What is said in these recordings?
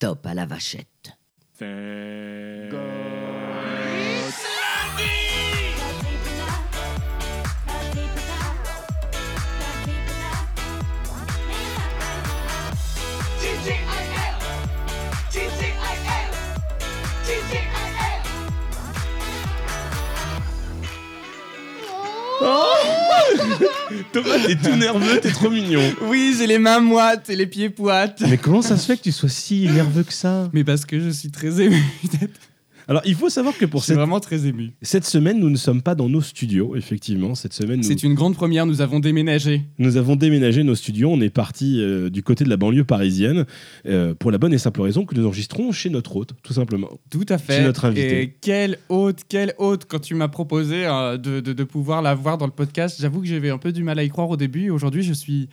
top à la vachette. Thomas, t'es tout nerveux, t'es trop mignon. Oui, j'ai les mains moites et les pieds poites. Mais comment ça se fait que tu sois si nerveux que ça? Mais parce que je suis très ému. Alors, il faut savoir que pour cette, vraiment très ému. cette semaine, nous ne sommes pas dans nos studios, effectivement. Cette semaine, nous, C'est une grande première, nous avons déménagé. nous avons déménagé nos studios. On est parti euh, du côté de la banlieue parisienne euh, pour la bonne et simple raison que nous enregistrons chez notre hôte, tout simplement. Tout à fait. C'est notre invité. Et quelle hôte, quelle hôte quand tu m'as proposé euh, de, de- de pouvoir la voir dans le podcast. J'avoue que j'avais un peu du mal à y croire au début. Aujourd'hui, je suis,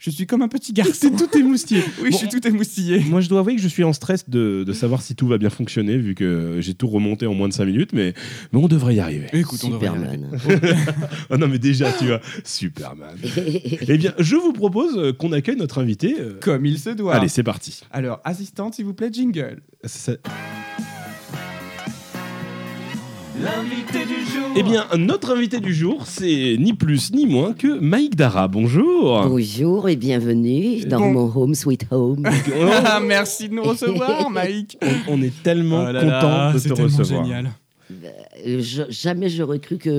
je suis comme un petit garçon. C'est tout émoustillé. Oui, Bon, je suis tout émoustillé. Moi, je dois avouer que je suis en stress de, de savoir si tout va bien fonctionner, vu que j'ai tout remonté en moins de 5 minutes, mais, mais on devrait y arriver. Écoute, on devrait y arriver. Superman. Ah non, mais déjà, tu vois, Superman. eh bien, je vous propose euh, qu'on accueille notre invité. euh, Comme il se doit. Allez, c'est parti. Alors, assistante, s'il vous plaît, jingle. Ça- L'invité du jour. Eh bien, notre invité du jour, c'est ni plus ni moins que Mike Dara. Bonjour. Bonjour et bienvenue dans Bon. mon home sweet home. Ah, merci de nous recevoir, Mike. On, on est tellement Oh là content là, de te tellement recevoir. génial. Euh, je- jamais j'aurais cru que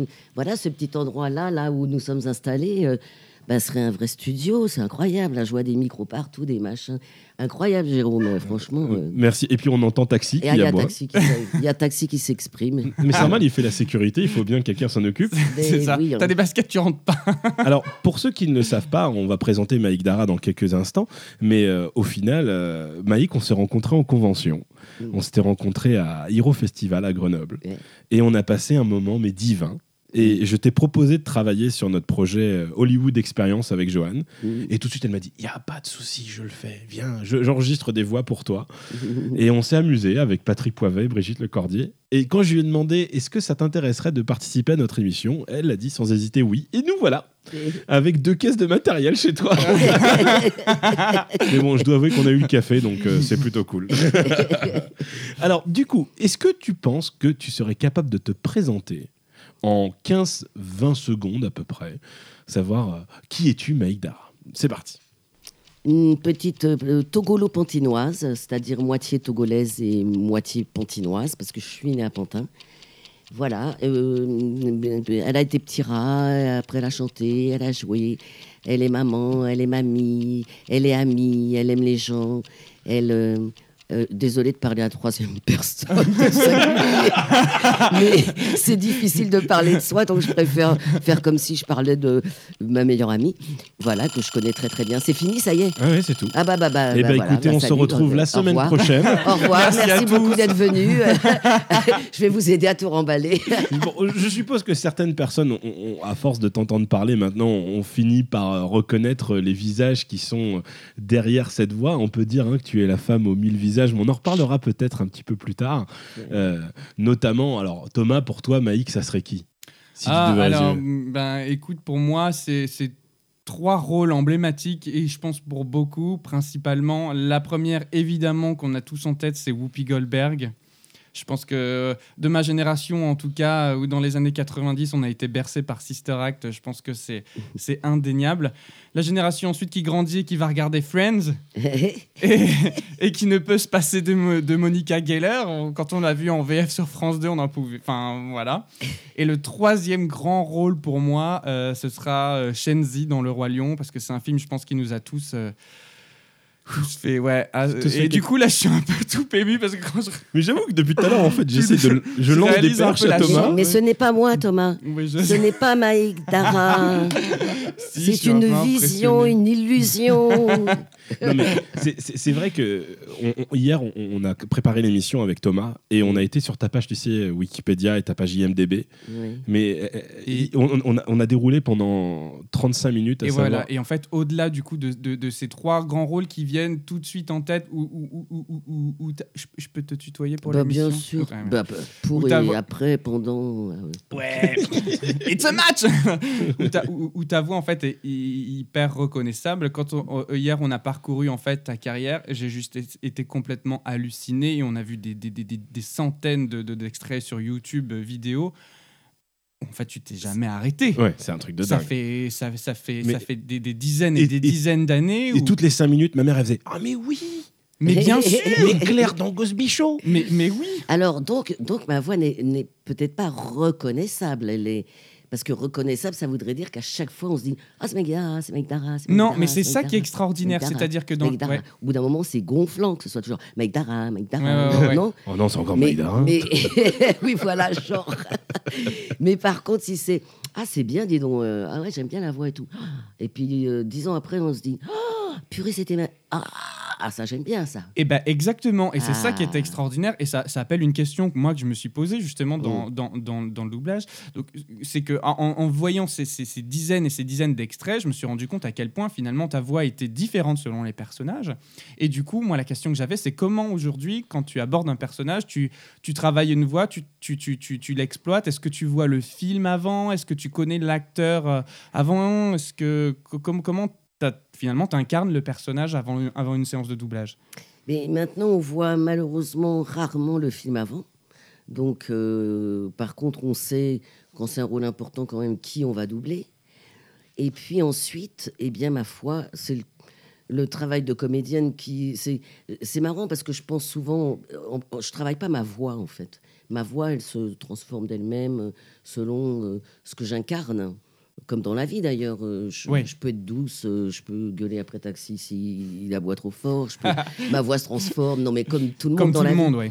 hum, voilà ce petit endroit-là, là où nous sommes installés, euh, bah, serait un vrai studio. C'est incroyable. Là, je vois des micros partout, des machins. Incroyable, Jérôme. euh, Franchement. euh. Merci. Et puis on entend Taxi Et qui ah, il y a aboie. taxi qui, il y a taxi qui s'exprime. Mais c'est normal, il fait la sécurité, il faut bien que quelqu'un s'en occupe. Mais C'est ça. oui, hein. T'as des baskets, tu rentres pas. Alors, pour ceux qui ne le savent pas, on va présenter Maïk Dara dans quelques instants. Mais euh, au final, euh, Maïk, on s'est rencontrés en convention. Mm. On s'était rencontrés à Hero Festival à Grenoble. Ouais. Et on a passé un moment, mais divin. Et je t'ai proposé de travailler sur notre projet euh, Hollywood Experience avec Johan. Et tout de suite, elle m'a dit Il n'y a pas de souci, je le fais. Viens, je- j'enregistre des voix pour toi. Et on s'est amusé avec Patrick Poivet et Brigitte Lecordier. Et quand je lui ai demandé Est-ce que ça t'intéresserait de participer à notre émission? Elle a dit sans hésiter oui. Et nous voilà avec deux caisses de matériel chez toi. Mais bon, je dois avouer qu'on a eu le café, donc euh, c'est plutôt cool. Alors, du coup, est-ce que tu penses que tu serais capable de te présenter en 15-20 secondes à peu près, savoir euh, qui es-tu, Maïdar C'est parti. Une petite euh, togolo-pantinoise, c'est-à-dire moitié togolaise et moitié pantinoise, parce que je suis née à Pantin. Voilà. euh, elle a été petit rat, après elle a chanté, elle a joué. Elle est maman, elle est mamie, elle est amie, elle aime les gens. Elle. Euh, euh, désolée de parler à troisième personne, mais c'est difficile de parler de soi, donc je préfère faire comme si je parlais de ma meilleure amie, voilà, que je connais très très bien. C'est fini, ça y est? Ah ouais, c'est tout. ah bah bah bah. Eh bah ben voilà, écoutez, bah on se retrouve euh, la au semaine prochaine. Au revoir, Merci merci, beaucoup d'être venu. je vais vous aider à tout remballer. Bon, je suppose que certaines personnes, ont- ont- à force de t'entendre parler maintenant, ont fini par euh, reconnaître les visages qui sont euh, derrière cette voix. On peut dire hein, que tu es la femme aux mille visages, mais on en reparlera peut-être un petit peu plus tard. Euh, notamment, alors Thomas, pour toi, Maïk, ça serait qui Si Ah, alors, résumer. ben, écoute, pour moi, c'est c'est trois rôles emblématiques et je pense pour beaucoup, principalement. La première, évidemment, qu'on a tous en tête, c'est Whoopi Goldberg. Je pense que de ma génération, en tout cas, ou dans les années 90, on a été bercé par Sister Act. Je pense que c'est c'est indéniable. La génération ensuite qui grandit et qui va regarder Friends et, et qui ne peut se passer de, Mo- de Monica Geller. Quand on l'a vu en VF sur France 2, on en pouvait. Enfin, voilà. Et le troisième grand rôle pour moi, euh, ce sera euh, Shenzi dans Le Roi Lion, parce que c'est un film, je pense, qui nous a tous. euh, tous fait, ouais. ah, et du coup, là, je suis un peu tout ému parce que quand je. Mais j'avoue que depuis tout à l'heure, en fait, j'essaie de, je je lance des perches à la Thomas. Mais ce n'est pas moi, Thomas. Je- Ce n'est pas Maïk Dara. Si, C'est un une vision, une illusion. Non, mais c'est- vrai que on- on- hier, on, on a préparé l'émission avec Thomas et on a été sur ta page, tu sais, Wikipédia et ta page IMDB. Oui. Mais euh, Et- on, on a, on a déroulé pendant 35 minutes à Et savoir. voilà. Et en fait, au-delà du coup de, de- de ces trois grands rôles qui viennent tout de suite en tête, où, où- où- où- où- où t'as- je, peux te tutoyer pour Bah, l'émission bien sûr. Ouais. Bah, pour Ou et après, pendant. Ouais, it's a match où, ta, où- où ta voix en fait est hy- hyper reconnaissable. Quand on- euh, hier on a parcouru parcouru en fait ta carrière. J'ai juste été complètement halluciné et on a vu des, des, des- des- des centaines de- de- d'extraits sur YouTube euh, vidéo. En fait, tu t'es jamais arrêté. Ouais, c'est un truc de ça dingue. fait, ça, ça fait, Mais- ça fait des, des dizaines et, Et- des et- dizaines d'années. Et où- toutes les cinq minutes, ma mère, elle faisait Ah, mais oui Mais bien sûr Mais Claire dans Ghost Bichot mais, mais oui Alors, donc, donc ma voix n'est n'est peut-être pas reconnaissable. Elle est... Parce que reconnaissable, ça voudrait dire qu'à chaque fois, on se dit Ah, c'est Megdara, c'est Megdara. c'est Non, Megdara, mais c'est ça qui est Megdara, extraordinaire. Megdara, C'est-à-dire que dans. Megdara. ouais. Au bout d'un moment, c'est gonflant que ce soit toujours Megdara, Megdara. Ouais, ouais, ouais, non Oh non, c'est encore mais, Maïda. mais- oui, voilà, genre. mais par contre, si c'est ah c'est bien, dis donc, euh, ah ouais, j'aime bien la voix et tout. Et puis euh, dix ans après, on se dit ah purée, c'était ma- ah, ah ça j'aime bien ça. Et ben exactement, et c'est ça qui est Ah. extraordinaire, et ça, ça appelle une question que moi que je me suis posée justement dans, Mm. dans, dans, dans le doublage. Donc c'est que en, en voyant ces, ces- ces dizaines et ces dizaines d'extraits, je me suis rendu compte à quel point finalement ta voix était différente selon les personnages. Et du coup, moi la question que j'avais, c'est comment aujourd'hui, quand tu abordes un personnage, tu, tu travailles une voix, tu, tu, tu, tu, tu l'exploites? Est-ce que tu vois le film avant? Est-ce que tu connais l'acteur euh, avant? Est-ce que co- com- comment finalement t'incarnes le personnage avant, avant une séance de doublage Mais maintenant, on voit malheureusement rarement le film avant. Donc, euh, par contre, on sait quand c'est un rôle important quand même qui on va doubler. Et puis ensuite, eh bien, ma foi, c'est le, travail de comédienne qui c'est marrant parce que je pense souvent, on- je travaille pas ma voix en fait. Ma voix, elle se transforme d'elle-même selon euh, ce que j'incarne. Comme dans la vie d'ailleurs, euh, je, peux être douce, euh, je peux gueuler après taxi s'il aboie trop fort, je peux- ma voix se transforme. Non mais comme tout le monde Comme dans tout la le vie. monde, oui.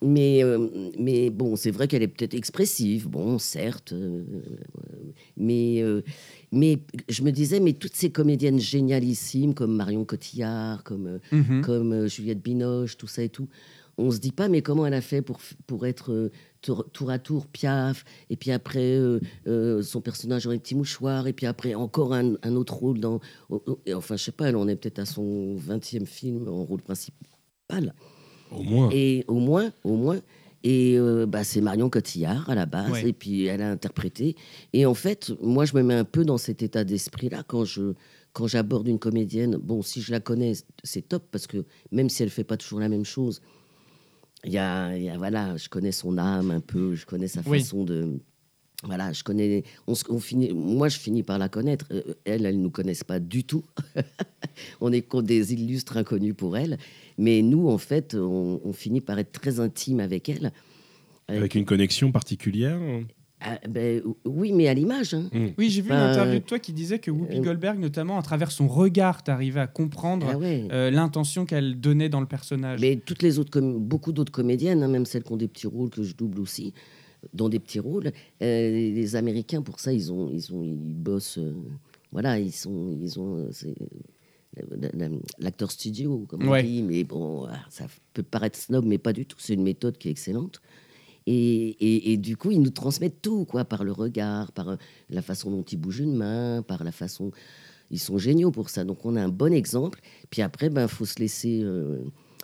Mais, euh, mais bon, c'est vrai qu'elle est peut-être expressive, bon, certes. euh, mais, euh, mais je me disais, mais toutes ces comédiennes génialissimes, comme Marion Cotillard, comme, Mhm. comme Juliette Binoche, tout ça et tout, on se dit pas, mais comment elle a fait pour, pour être tour, tour à tour Piaf, et puis après euh, euh, son personnage dans les petits mouchoirs, et puis après encore un, un autre rôle dans. et enfin, je sais pas, elle en est peut-être à son 20e film en rôle principal. Au moins. Et au moins, au moins. Et euh, bah, c'est Marion Cotillard à la base, Ouais. et puis elle a interprété. Et en fait, moi, je me mets un peu dans cet état d'esprit-là quand je quand j'aborde une comédienne. Bon, si je la connais, c'est top parce que même si elle fait pas toujours la même chose, il y a, il y a- voilà, je connais son âme un peu, je connais sa Oui. façon de. Voilà, je connais. On, finit, moi, je finis par la connaître. Euh, Elle, elle nous connaissent pas du tout. on est des illustres inconnus pour elle. Mais nous, en fait, on, on finit par être très intime avec elle. Avec une connexion particulière. Ah, ben, oui, mais à l'image. hein. Oui, j'ai vu Enfin, une interview de toi qui disait que Whoopi euh, Goldberg, notamment à travers son regard, t'arrivais à comprendre Ah ouais. euh, l'intention qu'elle donnait dans le personnage. Mais toutes les autres, com- beaucoup d'autres comédiennes, hein, même celles qui ont des petits rôles que je double aussi, dans des petits rôles, euh, les, Américains pour ça, ils ont, ils ont, ils bossent. euh, voilà, ils sont, ils ont. L'acteur studio, comme on Ouais. dit, mais bon, ah, ça peut paraître snob, mais pas du tout. C'est une méthode qui est excellente. Et, et- et du coup, ils nous transmettent tout, quoi, par le regard, par euh, la façon dont ils bougent une main, par la façon. Ils sont géniaux pour ça. Donc, on a un bon exemple. Puis après, ben, faut se laisser. euh,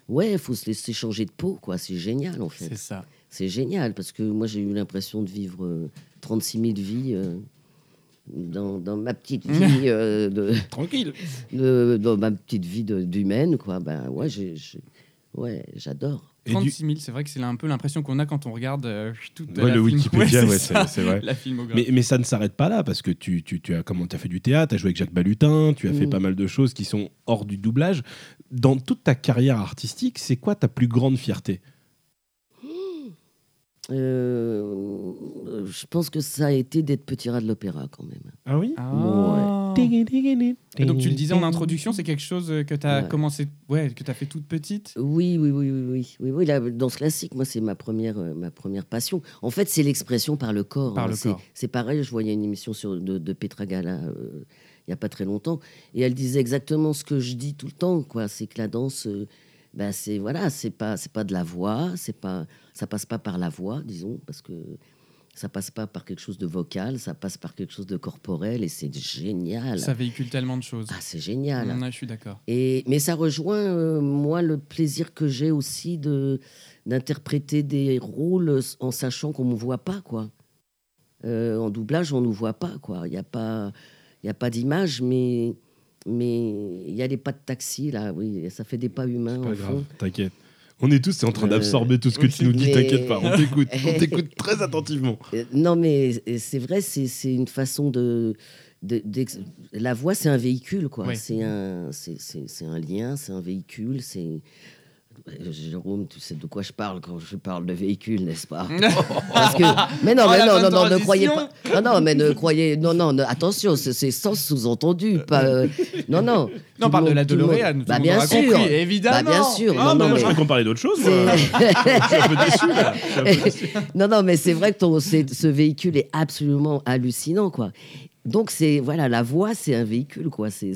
Ouais, faut se laisser changer de peau, quoi. C'est génial, en fait. C'est ça. C'est génial parce que moi, j'ai eu l'impression de vivre euh, 36 000 vies euh, dans, dans ma petite vie, euh, de, Tranquille. de- dans ma petite vie d'humaine, quoi. Ben ouais, j'ai- j'ai- ouais, j'adore. Et du- 36 000, c'est vrai que c'est un peu l'impression qu'on a quand on regarde euh, toute Ouais, la le film- Wikipédia, Ouais, c'est vrai. La filmographie. Mais, mais ça ne s'arrête pas là, parce que tu, tu, tu as, comment, as fait du théâtre, tu as joué avec Jacques Balutin, tu as fait Mm. pas mal de choses qui sont hors du doublage. Dans toute ta carrière artistique, c'est quoi ta plus grande fierté? Euh, je pense que ça a été d'être petit rat de l'opéra, quand même. Ah oui Ah. Et donc tu le disais en introduction, c'est quelque chose euh, que tu as Ouais. commencé, ouais, que tu as fait toute petite? Oui, oui, oui, oui, oui, oui, oui. La danse classique, moi, c'est ma première, euh, ma première passion. En fait, c'est l'expression par le corps. Par hein. le C'est- corps. C'est pareil. Je voyais une émission sur, de, de Petra Gala euh, il y a pas très longtemps, et elle disait exactement ce que je dis tout le temps, quoi. C'est que la danse, euh, ben, c'est voilà, c'est pas, c'est pas de la voix, c'est pas, ça passe pas par la voix, disons, parce que ça passe pas par quelque chose de vocal, ça passe par quelque chose de corporel, et c'est génial. Ça véhicule tellement de choses. Ah, c'est génial. Ouais, je suis d'accord. Et, mais ça rejoint, euh, moi, le plaisir que j'ai aussi de, d'interpréter des rôles en sachant qu'on ne me voit pas, quoi. Euh, en doublage, on ne nous voit pas, quoi. Il n'y a pas, il y a pas d'image, mais Mais il y a les pas de taxi, là, oui, ça fait des pas humains. Pas grave, t'inquiète. On est tous en train Euh, d'absorber tout ce que tu nous dis, mais- t'inquiète pas, on t'écoute, on t'écoute très attentivement. Euh, Non, mais c'est vrai, c'est c'est une façon de. la voix, c'est un véhicule, quoi. Oui. C'est un, c'est- c'est c'est un lien, c'est un véhicule. C'est. Euh, Jérôme, tu sais de quoi je parle quand je parle de véhicule, n'est-ce pas? Parce que... Mais non, Oh, mais non, non, non, ne croyez pas. Non, non, mais ne croyez. Non, non, ne- attention, c'est- sans sous-entendu. Pas... euh, Non, non. Non, on parle de la DeLorean. Bah, bien sûr. compris, évidemment. Bah, bien sûr. Ah, Non, non, mais je croyais qu'on parlait d'autre chose. Je suis un peu déçu. là. Non, non, mais c'est vrai que ton, ce véhicule est absolument hallucinant, quoi. Donc, c'est, voilà, la voix, c'est un véhicule, quoi. C'est...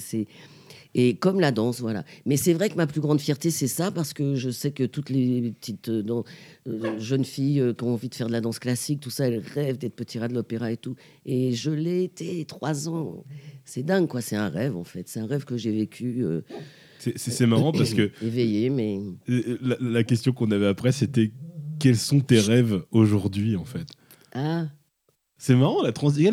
Et comme la danse, voilà. Mais c'est vrai que ma plus grande fierté, c'est ça, parce que je sais que toutes les petites euh, euh, jeunes filles euh, qui ont envie de faire de la danse classique, tout ça, elles rêvent d'être petit rat de l'opéra et tout. Et je l'ai été trois ans. C'est dingue, quoi. C'est un rêve, en fait. C'est un rêve que j'ai vécu C'est- marrant parce que éveillé, mais. la, la question qu'on avait après, c'était quels sont tes rêves aujourd'hui, en fait? Ah, C'est marrant, la transition.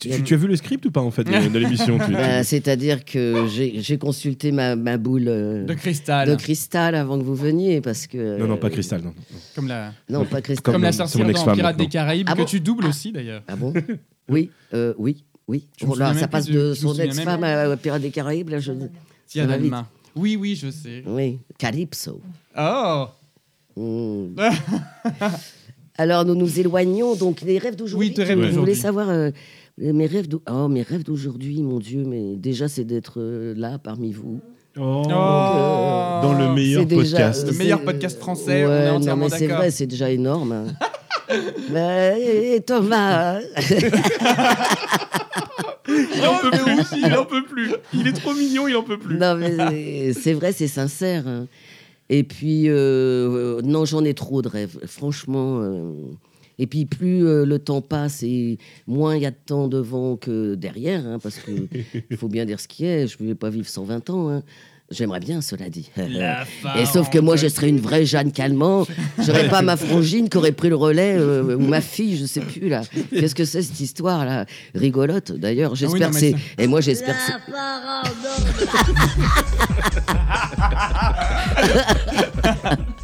Tu, as vu le script ou pas, en fait, de, de l'émission bah, c'est-à-dire que j'ai consulté ma, ma boule. euh, De cristal. de cristal avant que vous veniez parce que Non, non, pas Cristal, non. Comme la, non pas cristal comme Comme la sorcière dans ex-femme, Pirates des. Caraïbes, Ah que tu doubles aussi d'ailleurs. ah bon oui euh, oui oui Oh là, ça passe de- son ex-femme à Pirates des Caraïbes là je Tiens. Oui, oui, je sais. oui Calypso Oh Hmm. alors nous nous éloignons donc les rêves d'aujourd'hui Oui, tes rêves vous voulez d'aujourd'hui. savoir euh, mes rêves d'au- oh mes rêves d'aujourd'hui mon dieu mais déjà c'est d'être euh, là parmi vous Oh. Oh. Dans le meilleur déjà- podcast. Le meilleur podcast français, on Ouais, est non, entièrement mais c'est vrai, c'est déjà énorme. hein. Mais, et Thomas, Il en peut plus, il en peut plus. Il est trop mignon, il en peut plus. non mais c'est vrai, c'est sincère. hein. Et puis, euh, euh, non, j'en ai trop de rêves, franchement. euh. Et puis, plus le temps passe et moins il y a de temps devant que derrière, hein, parce que il faut bien dire ce qui est. Je ne vais pas vivre 120 ans. hein. J'aimerais bien, cela dit. La Et sauf que moi, je serais une vraie Jeanne Calment. J'aurais pas ma frangine qui aurait pris le relais, euh, ou ma fille, je sais plus là. Qu'est-ce que c'est cette histoire là Rigolote d'ailleurs. J'espère non, que c'est. Et moi, j'espère que c'est.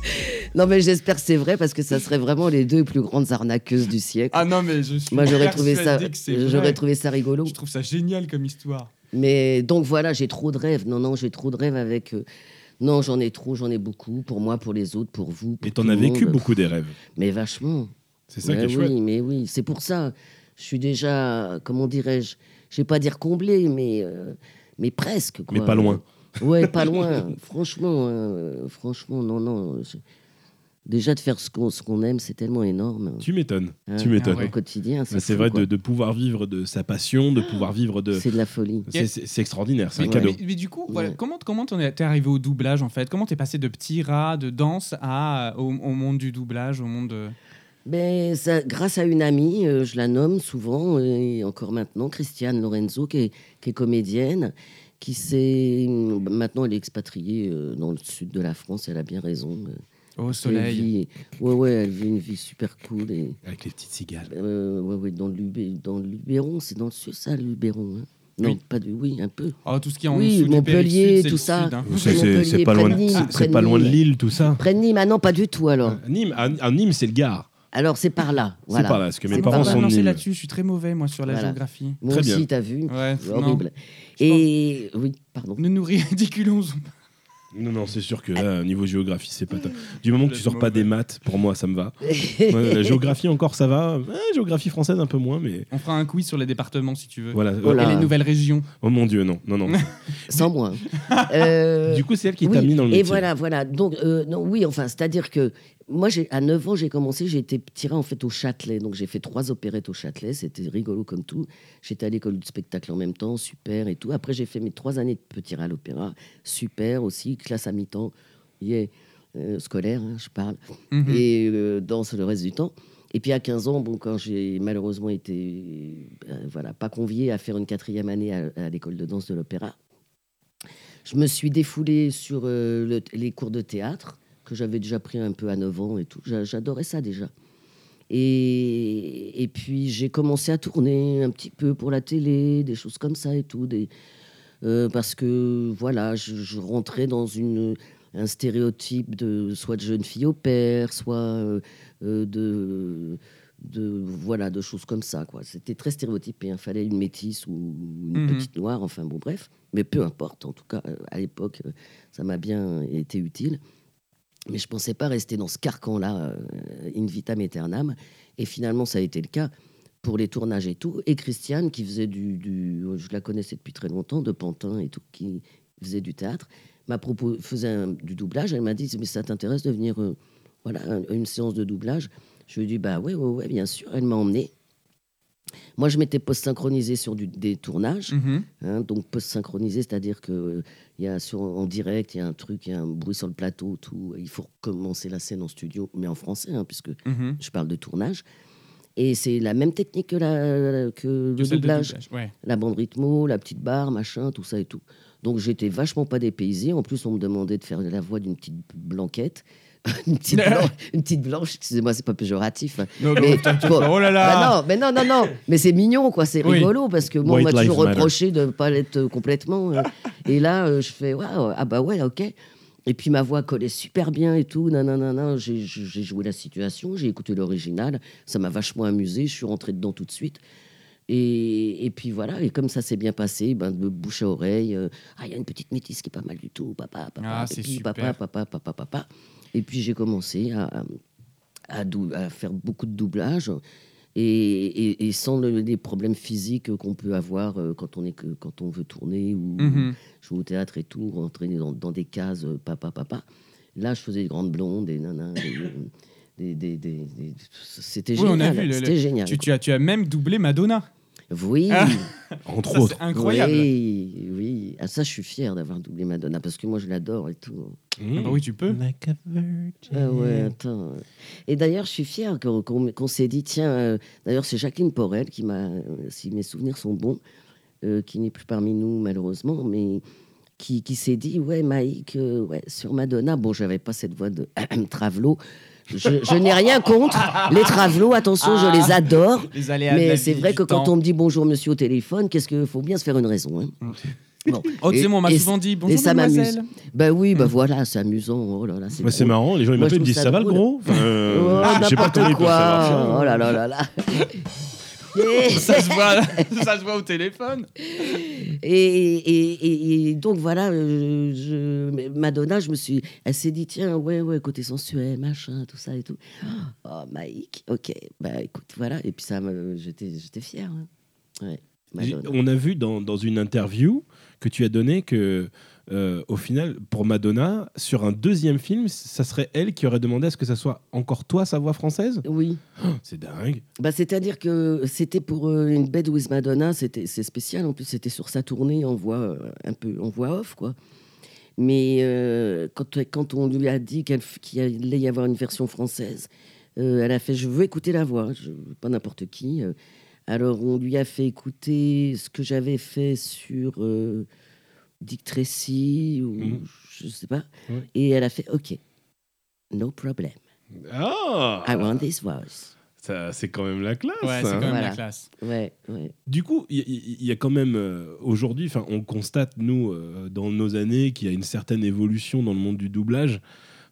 Non, mais j'espère que c'est vrai parce que ça serait vraiment les deux plus grandes arnaqueuses du siècle. Ah non, mais je suis moi, j'aurais trouvé ça. J'aurais trouvé ça rigolo. Je trouve ça génial comme histoire. Mais donc voilà, j'ai trop de rêves. Non, non, j'ai trop de rêves avec. euh, Non, j'en ai trop, j'en ai beaucoup. Pour moi, pour les autres, pour vous. Pour Et t'en as vécu monde. beaucoup des rêves. Mais vachement. C'est ça qui est chouette. Oui, mais oui, c'est pour ça. Je suis déjà, comment dirais-je, je vais pas dire comblé, mais, euh, mais presque. Quoi. Mais pas loin. Ouais, pas loin. franchement, euh, franchement, non, non. Déjà de faire ce qu'on ce qu'on aime, c'est tellement énorme. Tu m'étonnes. Hein, Tu m'étonnes. Ah. Au quotidien, Bah, c'est C'est fou, vrai de, de pouvoir vivre de sa passion, de pouvoir vivre de. C'est de la folie. C'est- C'est c'est extraordinaire, c'est un Mais, cadeau. mais- mais du coup, voilà, Ouais. comment comment t'en es, t'es arrivé au doublage en fait? Comment t'es passé de petit rat de danse à au, au monde du doublage, au monde de... Ben, ça, grâce à une amie, euh, je la nomme souvent, et encore maintenant, Christiane Lorenzo, qui est, qui est comédienne, qui s'est. Maintenant, elle est expatriée euh, dans le sud de la France, elle a bien raison. euh, au Elle soleil. vit, ouais, ouais, elle vit une vie super cool. Et, Avec les petites cigales. euh, ouais, ouais, dans le, Lubé- dans le Luberon, c'est dans le sud, ça, le Luberon. hein non, Oui. pas du. Oui, un peu. Oh, tout ce qui est en Oui, dessous du Montpellier, tout le ça. hein. C'est- pas, loin Nîmes, pas loin de Nîmes. Lille, tout ça. Près de Nîmes, ah non, pas du tout alors. Nîmes, à, à Nîmes, c'est le Gard. Alors c'est par là. C'est par là, parce que mes C'est On va parents pas pas sont de Nîmes. là-dessus, je suis très mauvais moi sur la Voilà. géographie. Moi Très aussi, t'as vu Ouais, horrible. Et oui, pardon. Ne nous ridiculons. Non, non, c'est sûr que là, niveau géographie, c'est pas top. Du moment que tu sors pas des maths, pour moi, ça me va. Ouais, la géographie, encore, ça va. Géographie française, un peu moins, mais On fera un quiz sur les départements si tu veux. voilà. Oh là. Et les nouvelles régions. Oh mon Dieu, non, non, non. Sans moi. Euh, du coup, c'est elle qui oui, t'a mis dans le métier. Et voilà, voilà. Donc, euh, non, oui, enfin, c'est-à-dire que moi, à 9 ans, j'ai commencé, j'ai été tirée en fait au Châtelet. Donc, j'ai fait trois opérettes au Châtelet. C'était rigolo comme tout. J'étais à l'école du spectacle en même temps, super et tout. Après, j'ai fait mes trois années de petit à l'opéra, super aussi, classe à mi-temps, yeah, euh, scolaire, hein, je parle, Mhm. et euh, danse le reste du temps. Et puis à 15 ans, bon, quand j'ai malheureusement été euh, voilà, pas conviée à faire une quatrième année à, à l'école de danse de l'opéra, je me suis défoulée sur euh, le- les cours de théâtre que j'avais déjà pris un peu à 9 ans et tout. J'a- J'adorais ça déjà. Et, et puis j'ai commencé à tourner un petit peu pour la télé, des choses comme ça et tout, des, Euh, parce que voilà, je, je rentrais dans une, un stéréotype de soit de jeune fille au père, soit euh, euh, de, de voilà de choses comme ça quoi. C'était très stéréotypé. Il fallait une métisse ou une Mhm. petite noire, enfin bon bref. Mais peu importe. En tout cas, à l'époque, ça m'a bien été utile. Mais je pensais pas rester dans ce carcan-là, euh, in vitam aeternam. Et finalement, ça a été le cas pour les tournages et tout. Et Christiane, qui faisait du, du- je la connaissais depuis très longtemps, de Pantin et tout, qui faisait du théâtre, m'a proposé, faisait du doublage. Elle m'a dit, mais ça t'intéresse de venir, euh, voilà, un- une séance de doublage? Je lui ai dit, bah ouais, ouais, ouais, bien sûr. Elle m'a emmené. Moi, je m'étais post-synchronisé sur du- des tournages. Mhm. Hein, donc post-synchronisé, c'est-à-dire que il y a sur, en direct, il y a un truc, il y a un bruit sur le plateau, tout. Il faut commencer la scène en studio, mais en français, hein, puisque Mhm. je parle de tournage. Et c'est la même technique que, la, que Que le doublage. Ouais. La bande rythmo, la petite barre, machin, tout ça et tout. Donc j'étais vachement pas dépaysé. En plus, on me demandait de faire la voix d'une petite blanquette. une, petite blanche, une petite blanche, excusez-moi, c'est pas péjoratif. Non, non, Mais- t'inquiète bon. Oh là là Bah non, mais non, non, non. Mais c'est mignon, quoi. C'est Oui. rigolo parce que moi, on White m'a lives toujours matter. reproché de ne pas l'être euh, complètement. euh, et là, euh, je fais, waouh, ah bah ouais, ok. Et puis ma voix collait super bien et tout. Non, non, non, non. J'ai j'ai joué la situation, j'ai écouté l'original. Ça m'a vachement amusé. Je suis rentré dedans tout de suite. Et, et puis voilà, et comme ça s'est bien passé, ben, de bouche à oreille, euh, ah, il y a une petite métisse qui est pas mal du tout, papa, papa, Ah, super. papa, papa, papa, papa. Et puis j'ai commencé à, à, dou- à faire beaucoup de doublage et, et- et sans le- les problèmes physiques qu'on peut avoir euh, quand on, est quand on veut tourner ou Mhm. jouer au théâtre et tout, rentrer dans, dans des cases euh, papa, papa. Là, je faisais des grandes blondes et nanas. des- des- des- des- des- C'était Oui, on a génial. C'était génial. Tu, tu as, tu as même doublé Madonna. Oui. Ah, Entre Ça, autres. c'est incroyable. Oui, oui. Ah, ça, je suis fier d'avoir doublé Madonna parce que moi, je l'adore et tout. Ah bah oui, tu peux. Like a virgin. Ah ouais, attends. Et d'ailleurs, je suis fier qu'on s'est dit, tiens, euh, d'ailleurs, c'est Jacqueline Porel qui m'a, euh, si mes souvenirs sont bons, euh, qui n'est plus parmi nous malheureusement, mais qui, qui s'est dit, ouais, Mike, euh, ouais, sur Madonna, bon, j'avais pas cette voix de Travelo. Je, je n'ai rien contre les Travelots, attention, je les adore. Les Mais c'est vrai que quand temps. on me dit bonjour monsieur au téléphone, qu'est-ce qu'il faut bien se faire une raison. hein. Bon. Oh, tu sais, Et- moi, on m'a et- souvent dit bonjour, ça mademoiselle. m'amuse. Ben oui, ben voilà, c'est amusant. Oh là là, c'est Bah, marrant, les gens ils m'appellent, ils me disent ça ça va le gros? Enfin, euh, Oh, Je sais pas peuvent quoi. savoir. Oh là là là là. ça, se voit, ça se voit au téléphone. Et, et- et- et donc voilà, euh, je, Madonna, je me suis, elle s'est dit tiens ouais ouais côté sensuel machin tout ça et tout. Oh Mike, ok bah écoute voilà et puis ça me- j'étais j'étais. Ouais, J'ai- Madonna. On a vu dans, dans une interview que tu as donné que, euh, au final, pour Madonna, sur un deuxième film, ça serait elle qui aurait demandé à ce que ça soit encore toi sa voix française? Oui. C'est dingue. Bah, C'est-à-dire que c'était pour euh, une Bed with Madonna, c'est spécial. En plus, c'était sur sa tournée en voix euh, un peu en voix off, quoi. Mais quand, quand on lui a dit qu'il allait y avoir une version française, elle a fait Je veux écouter la voix, je, pas n'importe qui. Alors, on lui a fait écouter ce que j'avais fait sur Dick Tracy, ou Mhm. je sais pas. Et elle a fait Ok, no problem. Ah I want this voice. Ça, C'est quand même la classe. Ouais, c'est hein. quand même Voilà. la classe. Ouais, ouais. Du coup, il y, a quand même euh, aujourd'hui, enfin, on constate nous euh, dans nos années qu'il y a une certaine évolution dans le monde du doublage.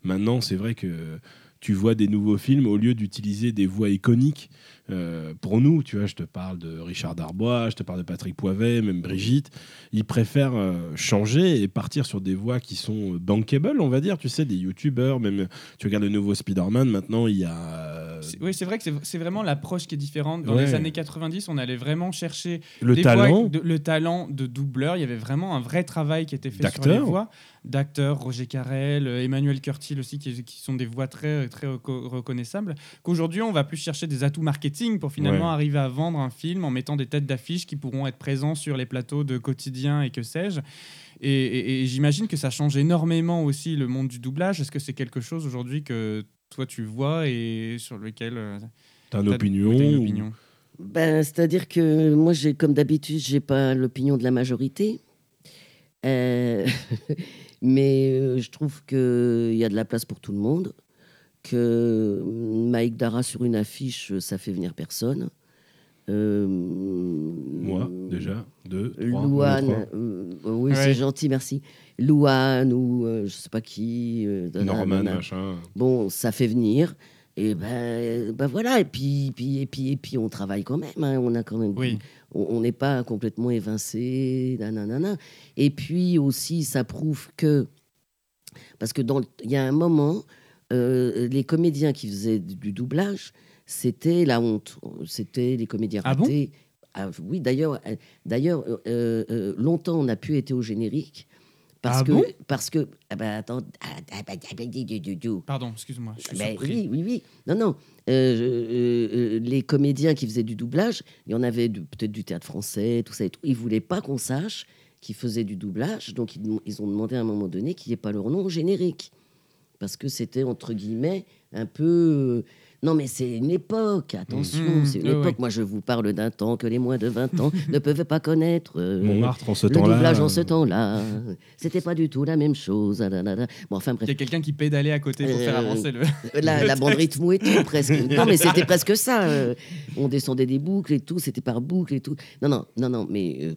Maintenant, c'est vrai que tu vois des nouveaux films au lieu d'utiliser des voix iconiques. Euh, pour nous, tu vois, je te parle de Richard Darbois, je te parle de Patrick Poivet, même Brigitte. Ils préfèrent euh, changer et partir sur des voix qui sont euh, bankable, on va dire. Tu sais, des youtubeurs, même tu regardes le nouveau Spider-Man. Maintenant, il y a Oui, c'est vrai que c'est- vraiment l'approche qui est différente. Dans Ouais. les années 90, on allait vraiment chercher le des talent. voix, de- le talent de doubleur. Il y avait vraiment un vrai travail qui était fait sur les voix. D'acteurs, Roger Carrel, Emmanuel Curtil aussi, qui, qui sont des voix très, très reco- reconnaissables. Qu'aujourd'hui, on va plus chercher des atouts marketing pour finalement Ouais. arriver à vendre un film en mettant des têtes d'affiche qui pourront être présents sur les plateaux de quotidien et que sais-je. Et, et- et j'imagine que ça change énormément aussi le monde du doublage. Est-ce que c'est quelque chose aujourd'hui que toi tu vois et sur lequel euh, T'as une ou- opinion? Ben, C'est-à-dire que moi, j'ai, comme d'habitude, j'ai pas l'opinion de la majorité. Euh, mais euh, je trouve qu'il y a de la place pour tout le monde. Que Mike Dara sur une affiche, ça fait venir personne. euh, Moi, déjà. Deux, trois. Louane, trois. euh, oui, Ouais. c'est gentil, merci. Louane ou euh, je sais pas qui. euh, Norman, machin. Bon, ça fait venir. Et ben, ben voilà, et puis, puis, et puis, et puis on travaille quand même. hein, on a quand même. Oui. On n'est pas complètement évincé. nanana. Et puis aussi, ça prouve que. Parce que dans il y a un moment, euh, les comédiens qui faisaient du doublage, c'était la honte. C'était les comédiens Ah bon ratés. Ah, oui, d'ailleurs, euh, d'ailleurs, euh, longtemps on a pu être au générique. Parce Ah que, bon? parce que, ah ben attends, ah, ah, bah, ah, bah. Pardon, excuse-moi. Je suis surpris. oui, oui, oui. Non, non. Euh, euh, euh, les comédiens qui faisaient du doublage, il y en avait peut-être du théâtre français, tout ça et tout. Ils voulaient pas qu'on sache qu'ils faisaient du doublage, donc ils, ils ont demandé à un moment donné qu'il n'y ait pas leur nom au générique. Parce que c'était, entre guillemets, un peu... euh, Non, mais c'est une époque, attention, Mhm. c'est une époque. ouais. Moi, je vous parle d'un temps que les moins de 20 ans ne peuvent pas connaître. euh, Montmartre en ce le temps-là. doublage en ce euh, temps-là, c'était pas du tout la même chose. ah. Bon, enfin bref. Il y a quelqu'un qui pédalait à côté pour faire avancer le. La, Le la bande rythmo et tout, presque. Non, mais c'était presque ça. on descendait des boucles et tout, c'était par boucle et tout. Non, non, non, non, mais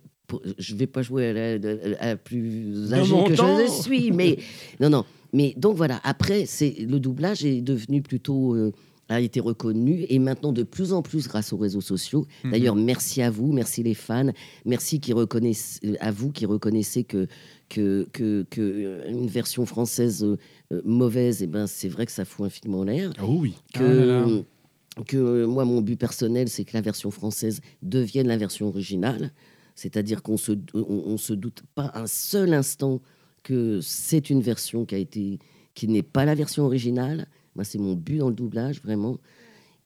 je vais pas jouer à la, à la plus âgée que temps. je suis, mais non, non. Mais donc voilà, après, c'est le doublage est devenu plutôt. euh, a été reconnu et maintenant de plus en plus grâce aux réseaux sociaux. Mhm. D'ailleurs, merci à vous, merci les fans, merci qui reconnaissent, euh, à vous qui reconnaissez que, que, que, que, euh, une version française euh, mauvaise, et ben, c'est vrai que ça fout un film en l'air Oh oui. que, Ah là là. que moi, mon but personnel, c'est que la version française devienne la version originale. C'est-à-dire qu'on se, on, on se doute pas un seul instant que c'est une version qui a été, qui n'est pas la version originale. Moi, c'est mon but dans le doublage, vraiment.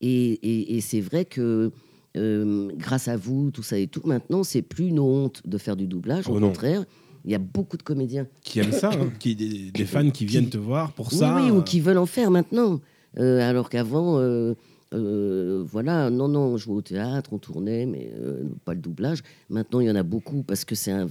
Et, et- et c'est vrai que euh, grâce à vous, tout ça et tout, maintenant, c'est plus une honte de faire du doublage. Au Oh non. contraire, il y a beaucoup de comédiens Qui aiment ça, hein, qui, des, des fans qui viennent te voir pour ça. oui, ou qui veulent en faire maintenant. Euh, alors qu'avant, euh, euh, voilà, non, non, on jouait au théâtre, on tournait, mais euh, pas le doublage. Maintenant, il y en a beaucoup parce que c'est un,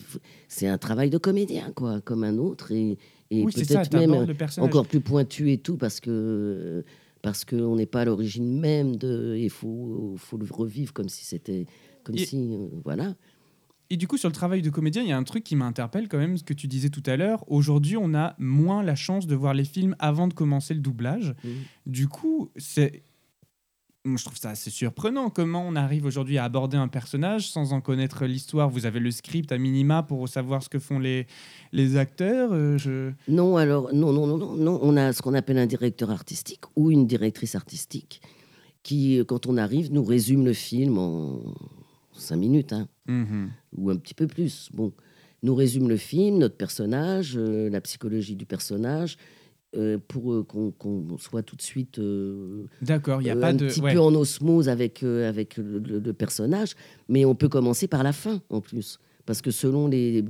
c'est un travail de comédien, quoi, comme un autre. Et, et Oui, peut-être même encore plus pointu et tout parce que parce qu'on n'est pas à l'origine même de. Il faut, faut le revivre comme si c'était. Comme Et- si. euh, voilà. Et du coup, sur le travail de comédien, il y a un truc qui m'interpelle quand même, ce que tu disais tout à l'heure. Aujourd'hui, on a moins la chance de voir les films avant de commencer le doublage. Mhm. Du coup, c'est. Moi, je trouve ça assez surprenant comment on arrive aujourd'hui à aborder un personnage sans en connaître l'histoire? Vous avez le script à minima pour savoir ce que font les, les acteurs. euh, je... Non, alors, non, non, non, non, non. On a ce qu'on appelle un directeur artistique ou une directrice artistique qui, euh, quand on arrive, nous résume le film en cinq minutes, hein, Mhm. ou un petit peu plus. Bon, nous résume le film, notre personnage, euh, la psychologie du personnage, euh, pour euh, qu'on soit tout de suite euh, D'accord, il a pas un de. petit ouais. peu en osmose avec, avec le, le- le personnage, mais on peut commencer par la fin en plus. Parce que selon les,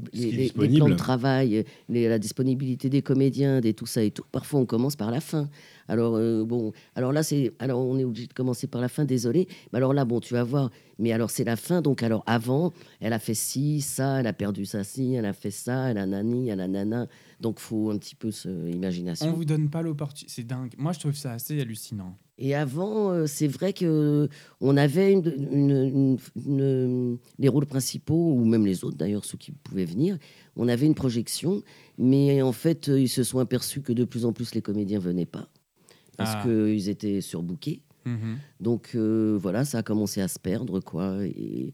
plans de travail, les- la disponibilité des comédiens, des tout ça et tout, parfois on commence par la fin. Alors, euh, bon, alors là, c'est, alors on est obligé de commencer par la fin, désolé. Mais alors là, bon, tu vas voir, mais alors c'est la fin, donc alors avant, elle a fait ci, ça, elle a perdu ça, ci, elle a fait ça, elle a nani, elle a nana. Donc, faut un petit peu ce, imagination. On vous donne pas l'opportunité. C'est dingue. Moi, je trouve ça assez hallucinant. Et avant, euh, c'est vrai que on avait une, une- une- une- les rôles principaux, ou même les autres d'ailleurs, ceux qui pouvaient venir, on avait une projection, mais en fait, euh, ils se sont aperçus que de plus en plus les comédiens venaient pas, parce Ah. qu'ils étaient surbookés. Mhm. Donc euh, voilà, ça a commencé à se perdre, quoi. Et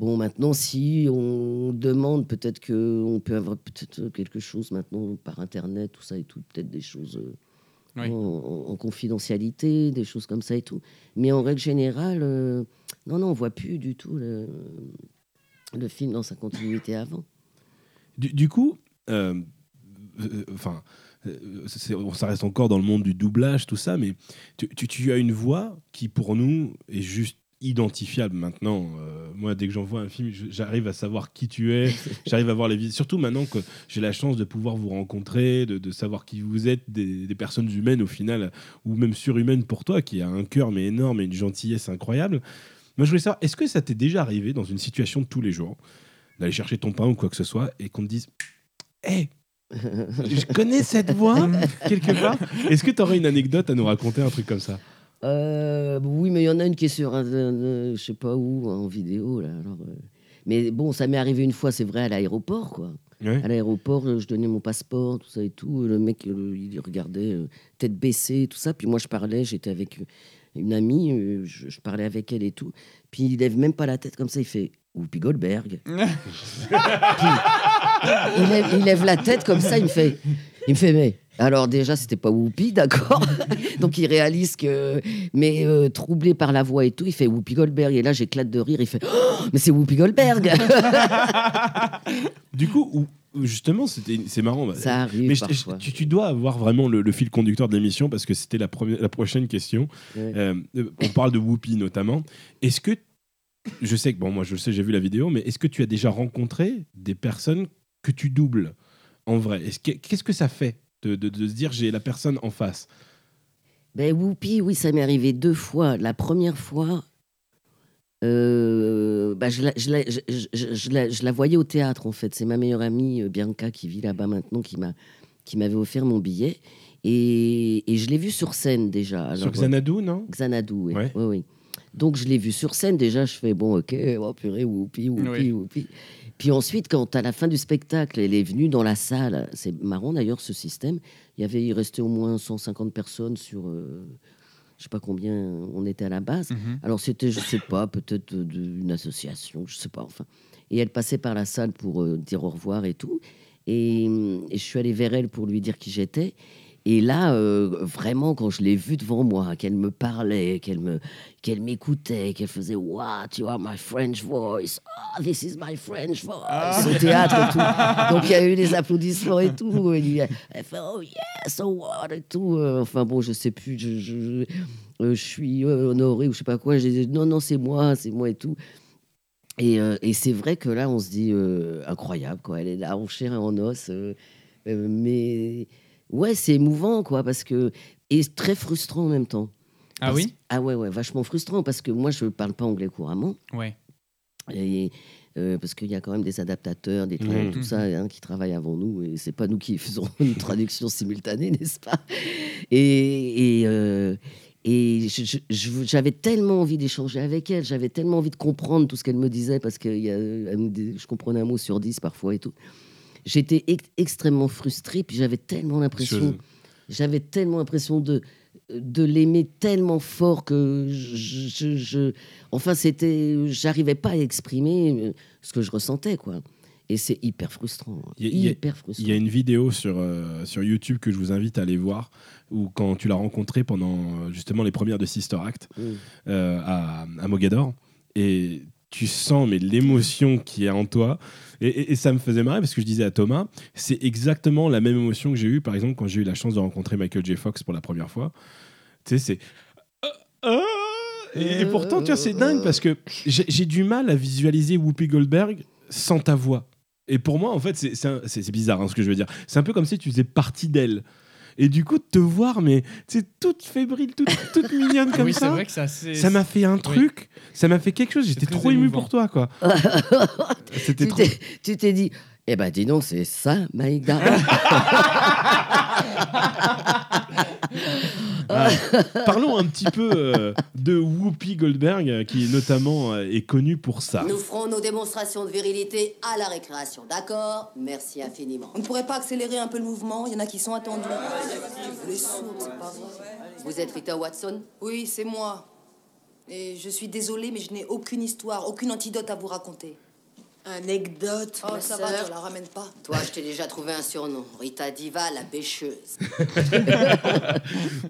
bon, maintenant, si on demande, peut-être qu'on peut avoir peut-être quelque chose maintenant par Internet, tout ça et tout, peut-être des choses euh, Oui. en, en- en confidentialité, des choses comme ça et tout. Mais en règle générale, euh, non, non, on voit plus du tout le, le film dans sa continuité avant. Du, du coup, euh, euh, enfin, euh, ça reste encore dans le monde du doublage, tout ça, mais tu, tu- tu as une voix qui, pour nous, est juste identifiable maintenant. Euh, moi, dès que j'envoie un film, j'arrive à savoir qui tu es, j'arrive à voir les vies. Surtout maintenant que j'ai la chance de pouvoir vous rencontrer, de, de savoir qui vous êtes, des, des personnes humaines au final, ou même surhumaines pour toi, qui a un cœur mais énorme et une gentillesse incroyable. Moi, je voulais savoir, est-ce que ça t'est déjà arrivé dans une situation de tous les jours, d'aller chercher ton pain ou quoi que ce soit, et qu'on te dise Hé, je connais cette voix quelque part Est-ce que tu aurais une anecdote à nous raconter, un truc comme ça? Euh, oui, mais il y en a une qui est sur, un, un- un- je sais pas où, en vidéo. Là, alors, euh. Mais bon, ça m'est arrivé une fois, c'est vrai, à l'aéroport, quoi. Ouais. À l'aéroport, euh, je donnais mon passeport, tout ça et tout. Le mec, il regardait tête baissée, tout ça. Puis moi, je parlais, j'étais avec une amie, je, je parlais avec elle et tout. Puis il lève même pas la tête comme ça, il fait Whoopi Goldberg. il, lève, il lève la tête comme ça, il me fait, il me fait mais. Alors déjà, c'était pas Whoopi, d'accord Donc il réalise que, mais euh, troublé par la voix et tout, il fait Whoopi Goldberg. Et là, j'éclate de rire. Il fait, Oh, mais c'est Whoopi Goldberg. Du coup, justement, c'était- c'est marrant. bah, Ça arrive Mais parfois. tu, tu dois avoir vraiment le, le fil conducteur de l'émission parce que c'était la, première- la prochaine question. Ouais. Euh, on parle de Whoopi notamment. Est-ce que, je sais que, bon, moi je sais, j'ai vu la vidéo, mais est-ce que tu as déjà rencontré des personnes que tu doubles en vrai? Est-ce que- Qu'est-ce que ça fait? De, de- de se dire j'ai la personne en face Ben Whoopi, oui, ça m'est arrivé deux fois. La première fois, euh, bah, je, la, je, la, je, la- je la voyais au théâtre, en fait. C'est ma meilleure amie, euh, Bianca, qui vit là-bas maintenant, qui m'a qui m'avait offert mon billet. Et, et je l'ai vue sur scène déjà. Sur Alors, Xanadu, non? Xanadu, oui. Ouais. Oui, oui. Donc je l'ai vue sur scène déjà, je fais bon, ok, oh purée, whoopi, whoopi, Oui. whoopi. Puis ensuite, quand à la fin du spectacle, elle est venue dans la salle, c'est marrant d'ailleurs ce système, il y avait, il restait au moins 150 personnes sur, euh, je sais pas combien on était à la base. Mhm. Alors c'était, je sais pas, peut-être euh, de- une association, je sais pas, enfin. Et elle passait par la salle pour euh, dire au revoir et tout. Et, et je suis allé vers elle pour lui dire qui j'étais. Et là, euh, vraiment, quand je l'ai vue devant moi, qu'elle me parlait, qu'elle me, qu'elle m'écoutait, qu'elle faisait What, you are my French voice. Ah, this is my French voice. Au théâtre et tout. Donc il y a eu des applaudissements et tout. Et elle fait Oh yeah, so what et tout. Euh, Enfin bon, je sais plus. Je, je, je, euh, je suis honoré ou je sais pas quoi. J'ai dit Non, non, c'est moi, c'est moi et tout. Et, euh, et c'est vrai que là, on se dit euh, incroyable, quoi. Elle est là en chair et en os. euh, mais ouais, c'est émouvant, quoi, parce que. Et très frustrant en même temps. Ah Parce- oui? Ah ouais, ouais, vachement frustrant, parce que moi, je parle pas anglais couramment. Ouais. Et, euh, parce qu'il y a quand même des adaptateurs, des trucs, Mhm. tout ça, hein, qui travaillent avant nous, et c'est pas nous qui faisons une traduction simultanée, n'est-ce pas? Et, et, euh, et j'avais tellement envie d'échanger avec elle, j'avais tellement envie de comprendre tout ce qu'elle me disait, parce que il y a, elle me dis- je comprenais un mot sur dix parfois et tout. J'étais ex- extrêmement frustrée, puis j'avais tellement l'impression j'avais tellement l'impression de de l'aimer tellement fort que je, je- je- enfin c'était j'arrivais pas à exprimer euh, ce que je ressentais quoi. Et c'est hyper frustrant. Il y a- y y une vidéo sur, euh, sur YouTube que je vous invite à aller voir, où quand tu l'as rencontrée pendant justement les premières de Sister Act Mm. euh, à, à Mogador, et tu sens mais l'émotion qui est en toi. Et, ça me faisait marrer parce que je disais à Thomas, c'est exactement la même émotion que j'ai eue, par exemple, quand j'ai eu la chance de rencontrer Michael J. Fox pour la première fois. Tu sais, c'est. Ah, ah et, pourtant, tu vois, c'est dingue parce que j'ai du mal à visualiser Whoopi Goldberg sans ta voix. Et pour moi, en fait, c'est bizarre hein, ce que je veux dire. C'est un peu comme si tu faisais partie d'elle. Et du coup, de te voir, mais tu toute fébrile, toute, toute mignonne comme oui, ça, vrai que assez. ça m'a fait un truc, ça m'a fait quelque chose. J'étais trop ému pour toi, quoi. C'était tu trop. t'es tu t'es dit eh ben dis donc c'est ça Maïda Ah, parlons un petit peu euh, de Whoopi Goldberg, euh, qui notamment euh, est connue pour ça. Nous ferons nos démonstrations de virilité à la récréation, d'accord? Merci infiniment. On ne pourrait pas accélérer un peu le mouvement? Il y en a qui sont attendus. Les sourds, c'est pas vrai. Vous êtes Rita Watson? Oui, c'est moi. Et je suis désolée, mais je n'ai aucune histoire, aucune antidote à vous raconter. Anecdote, Oh, ma ça sœur. va, tu la ramènes pas. Toi, je t'ai déjà trouvé un surnom. Rita Diva, la bêcheuse.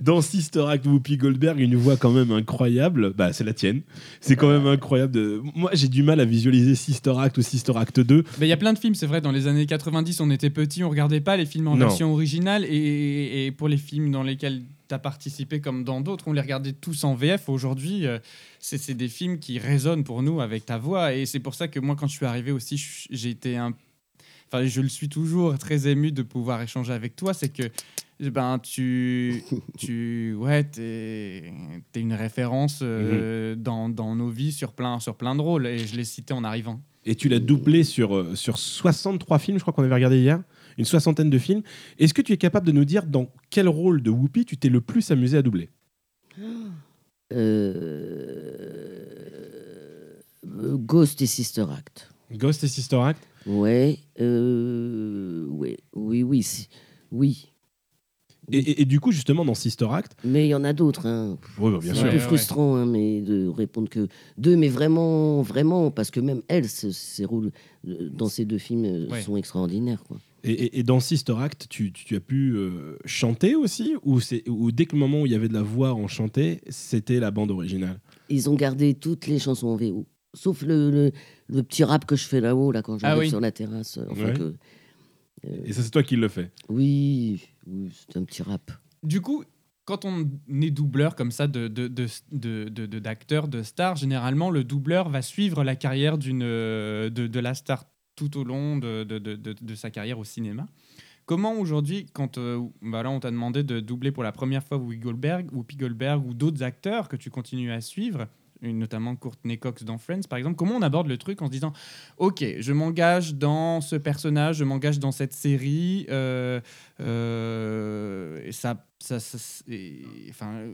Dans Sister Act, Whoopi Goldberg, une voix quand même incroyable. Bah, c'est la tienne. C'est quand même incroyable. De... Moi, j'ai du mal à visualiser Sister Act ou Sister Act 2. Mais il y a plein de films, c'est vrai, dans les années 90, on était petits, on regardait pas les films en Non. version originale. Et, et pour les films dans lesquels as participé, comme dans d'autres, on les regardait tous en VF. Aujourd'hui, euh, c'est des films qui résonnent pour nous avec ta voix. Et c'est pour ça que moi, quand je suis arrivé aussi, j'ai été un. Enfin, je le suis toujours très ému de pouvoir échanger avec toi. C'est que ben, tu, tu ouais, t'es es une référence euh, dans, dans nos vies sur plein, sur plein de rôles. Et je l'ai cité en arrivant. Et tu l'as doublé sur, euh, sur 63 films, je crois qu'on avait regardé hier. Une soixantaine de films. Est-ce que tu es capable de nous dire dans quel rôle de Whoopi tu t'es le plus amusé à doubler? Euh, Ghost et Sister Act. Ghost et Sister Act? Ouais, euh, ouais, oui, oui, si- oui. et, et- et du coup, justement, dans Sister Act, Mais il y en a d'autres. Hein. oui, bah, bien C'est sûr. un peu Ouais, ouais. frustrant, hein, mais de répondre que deux, mais vraiment, vraiment, parce que même elle, ses rôles euh, dans ces deux films Ouais. sont extraordinaires. Quoi. Et, et- et dans Sister Act, tu, tu- tu as pu euh, chanter aussi ou, c'est- ou dès que le moment où il y avait de la voix en chanter, c'était la bande originale? Ils ont gardé toutes les chansons en VO, sauf le, le, le petit rap que je fais là-haut, là, quand j'arrive Ah oui. sur la terrasse. euh, Enfin Ouais. que- Et ça, c'est toi qui le fais? oui, oui c'est un petit rap. Du coup, quand on est doubleur comme ça de, de, de, de, de- de- d'acteurs, de stars, généralement, le doubleur va suivre la carrière d'une, euh, de, de la star tout au long de, de, de, sa carrière au cinéma. Comment aujourd'hui, quand euh, bah on t'a demandé de doubler pour la première fois Whoopi Whoopi Goldberg ou d'autres acteurs que tu continues à suivre, notamment Courtney Cox dans Friends par exemple, comment on aborde le truc en se disant Ok, je m'engage dans ce personnage, je m'engage dans cette série, euh, euh, et ça, ça, ça- enfin,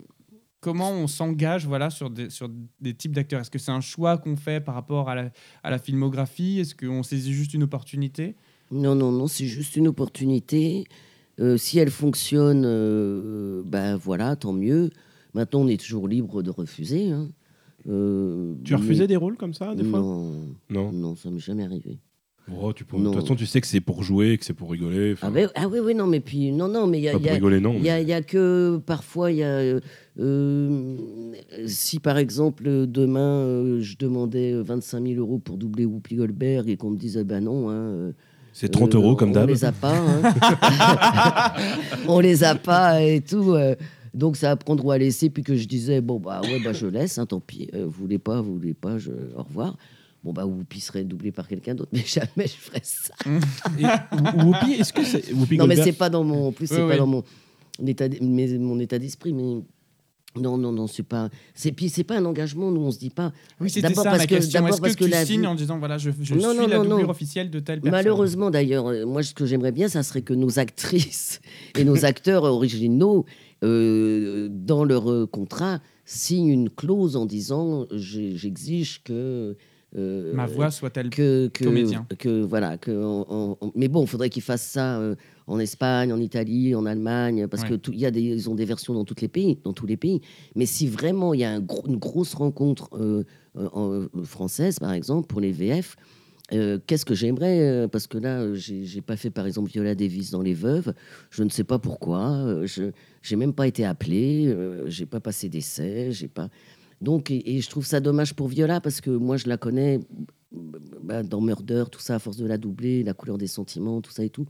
comment on s'engage voilà sur des, sur des types d'acteurs? Est-ce que c'est un choix qu'on fait par rapport à la, à la filmographie? Est-ce qu'on saisit juste une opportunité? Non, non, non, c'est juste une opportunité. Euh, si elle fonctionne, euh, ben voilà, tant mieux. Maintenant, on est toujours libre de refuser. hein. Euh, Tu as mais- refusé des rôles comme ça, des fois? Non, Non. non, ça m'est jamais arrivé. Oh, tu peux- Non. De toute façon, tu sais que c'est pour jouer, que c'est pour rigoler. Ah, ben- ah oui, oui, non, mais puis, non, non, mais il y a, y pour a- rigoler, non. Il y a, il y a que parfois, il y a. euh, euh, si par exemple, demain, euh, je demandais 25 000 euros pour doubler Whoopi Goldberg et qu'on me disait, ben non. hein, euh, C'est 30 euh, euros comme On d'hab. les a pas. hein. on les a pas et tout. euh, donc ça à prendre ou à laisser. Puis que je disais, bon, bah ouais, bah je laisse, hein, tant pis. Euh, vous voulez pas, vous voulez pas, je... au revoir. Bon, bah Whoopi serait doublé par quelqu'un d'autre, mais jamais je ferais ça. Et Wh- Whoopi, est-ce que c'est Whoopi Non, mais c'est pas dans mon. En plus, c'est pas dans mon état, mais- mon état d'esprit, mais. Non, non, non, c'est pas. C'est puis c'est pas un engagement. Nous, on se dit pas. Oui, c'était D'abord ça parce ma que- question. d'abord Est-ce parce que, que tu la signes vie- en disant voilà, je, je Non, suis non, la non, doublure officielle de telle personne Malheureusement, d'ailleurs, euh, moi, ce que j'aimerais bien, ça serait que nos actrices et nos acteurs originaux, euh, dans leur euh, contrat, signent une clause en disant j'exige que. Euh, Ma voix soit-elle que, que, comédien. que voilà que on- on- mais bon il faudrait qu'ils fassent ça euh, en Espagne en Italie en Allemagne parce Ouais. que y a des ils ont des versions dans tous les pays dans tous les pays mais si vraiment il y a un une grosse rencontre euh, en- française par exemple pour les VF euh, Qu'est-ce que j'aimerais euh, Parce que là, euh, j'ai pas fait par exemple Viola Davis dans Les Veuves. Je ne sais pas pourquoi. Je j'ai même pas été appelé. euh, j'ai pas passé d'essai. J'ai pas. Donc, et, et je trouve ça dommage pour Viola parce que moi, je la connais bah, dans Murder, tout ça, à force de la doubler, la couleur des sentiments, tout ça et tout.